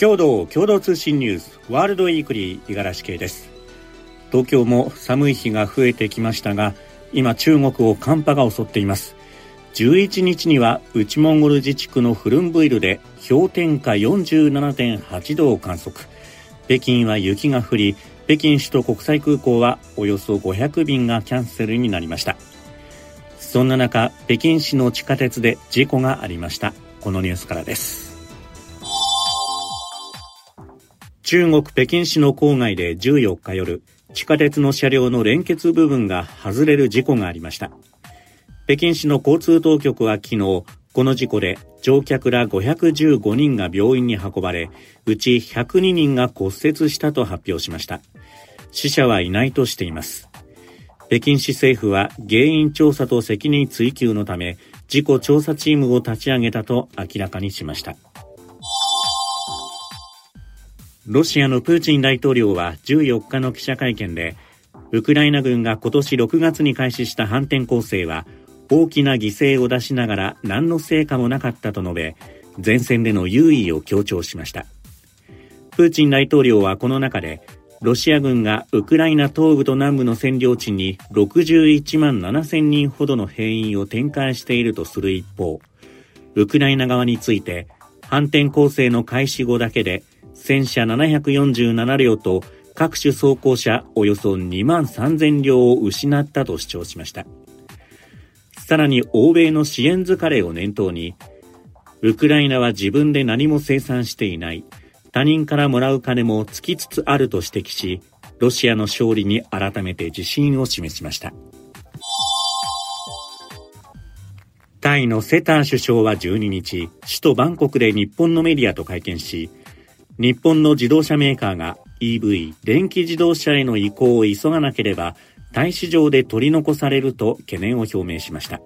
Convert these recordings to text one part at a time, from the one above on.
共同共同通信ニュースワールドウィークリー五十嵐圭です。東京も寒い日が増えてきましたが今中国を寒波が襲っています。11日には内モンゴル自治区のフルンブイルで氷点下47.8度を観測。北京は雪が降り北京首都国際空港はおよそ500便がキャンセルになりました。そんな中北京市の地下鉄で事故がありました。このニュースからです。中国北京市の郊外で14日夜、地下鉄の車両の連結部分が外れる事故がありました。北京市の交通当局は昨日、この事故で乗客ら515人が病院に運ばれ、うち102人が骨折したと発表しました。死者はいないとしています。北京市政府は原因調査と責任追及のため、事故調査チームを立ち上げたと明らかにしました。ロシアのプーチン大統領は14日の記者会見で、ウクライナ軍が今年6月に開始した反転攻勢は、大きな犠牲を出しながら何の成果もなかったと述べ、前線での優位を強調しました。プーチン大統領はこの中で、ロシア軍がウクライナ東部と南部の占領地に61万7000人ほどの兵員を展開しているとする一方、ウクライナ側について、反転攻勢の開始後だけで戦車747両と各種装甲車およそ2万3000両を失ったと主張しました。さらに欧米の支援疲れを念頭に、ウクライナは自分で何も生産していない、他人からもらう金も尽きつつあると指摘し、ロシアの勝利に改めて自信を示しました。タイのセター首相は12日、首都バンコクで日本のメディアと会見し、日本の自動車メーカーが EV 電気自動車への移行を急がなければ大市場で取り残されると懸念を表明しました。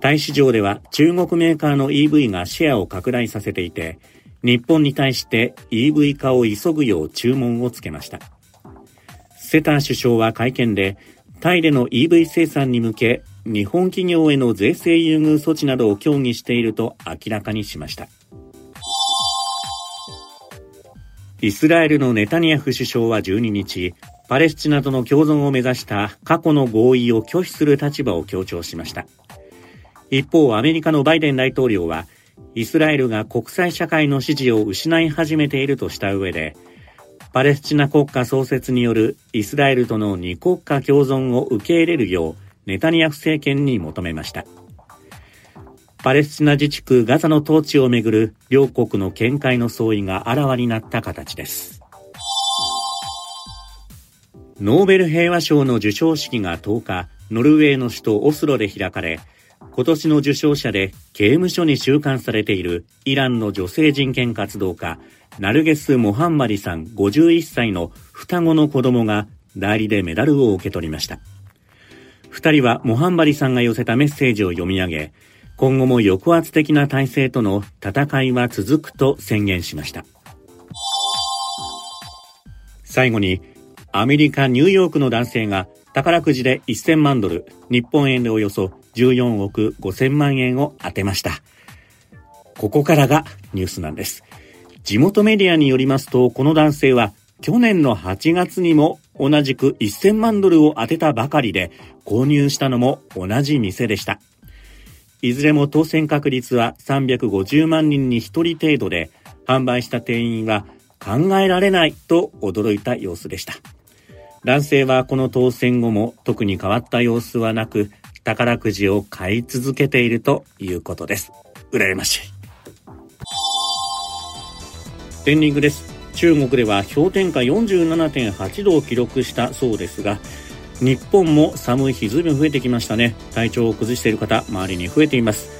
大市場では中国メーカーの EV がシェアを拡大させていて日本に対して EV 化を急ぐよう注文をつけました。セター首相は会見でタイでの EV 生産に向け日本企業への税制優遇措置などを協議していると明らかにしました。イスラエルのネタニヤフ首相は12日、パレスチナとの共存を目指した過去の合意を拒否する立場を強調しました。一方、アメリカのバイデン大統領は、イスラエルが国際社会の支持を失い始めているとした上で、パレスチナ国家創設によるイスラエルとの二国家共存を受け入れるようネタニヤフ政権に求めました。パレスチナ自治区ガザの統治をめぐる両国の見解の相違があらわになった形です。ノーベル平和賞の授賞式が10日、ノルウェーの首都オスロで開かれ、今年の受賞者で刑務所に収監されているイランの女性人権活動家、ナルゲス・モハンマリさん51歳の双子の子供が代理でメダルを受け取りました。二人はモハンマリさんが寄せたメッセージを読み上げ、今後も抑圧的な体制との戦いは続くと宣言しました。最後に、アメリカ・ニューヨークの男性が宝くじで1000万ドル、日本円でおよそ14億5000万円を当てました。ここからがニュースなんです。地元メディアによりますと、この男性は去年の8月にも同じく1000万ドルを当てたばかりで購入したのも同じ店でした。いずれも当選確率は350万人に1人程度で、販売した店員は考えられないと驚いた様子でした。男性はこの当選後も特に変わった様子はなく、宝くじを買い続けているということです。羨ましい。エンディングです。中国では氷点下47.8度を記録したそうですが、日本も寒い日ずいぶん増えてきましたね。体調を崩している方周りに増えています。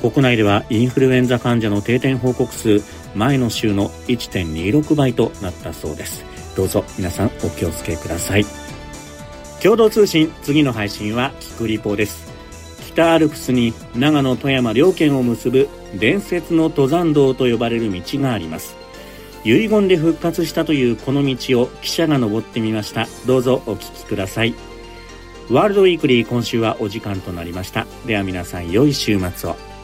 国内ではインフルエンザ患者の定点報告数前の週の1.26倍となったそうです。どうぞ皆さんお気をつけください。共同通信次の配信はキクリポです。北アルプスに長野富山両県を結ぶ伝説の登山道と呼ばれる道があります。遺言で復活したというこの道を記者が登ってみました。どうぞお聞きください。ワールドウィークリー今週はお時間となりました。では皆さん良い週末を。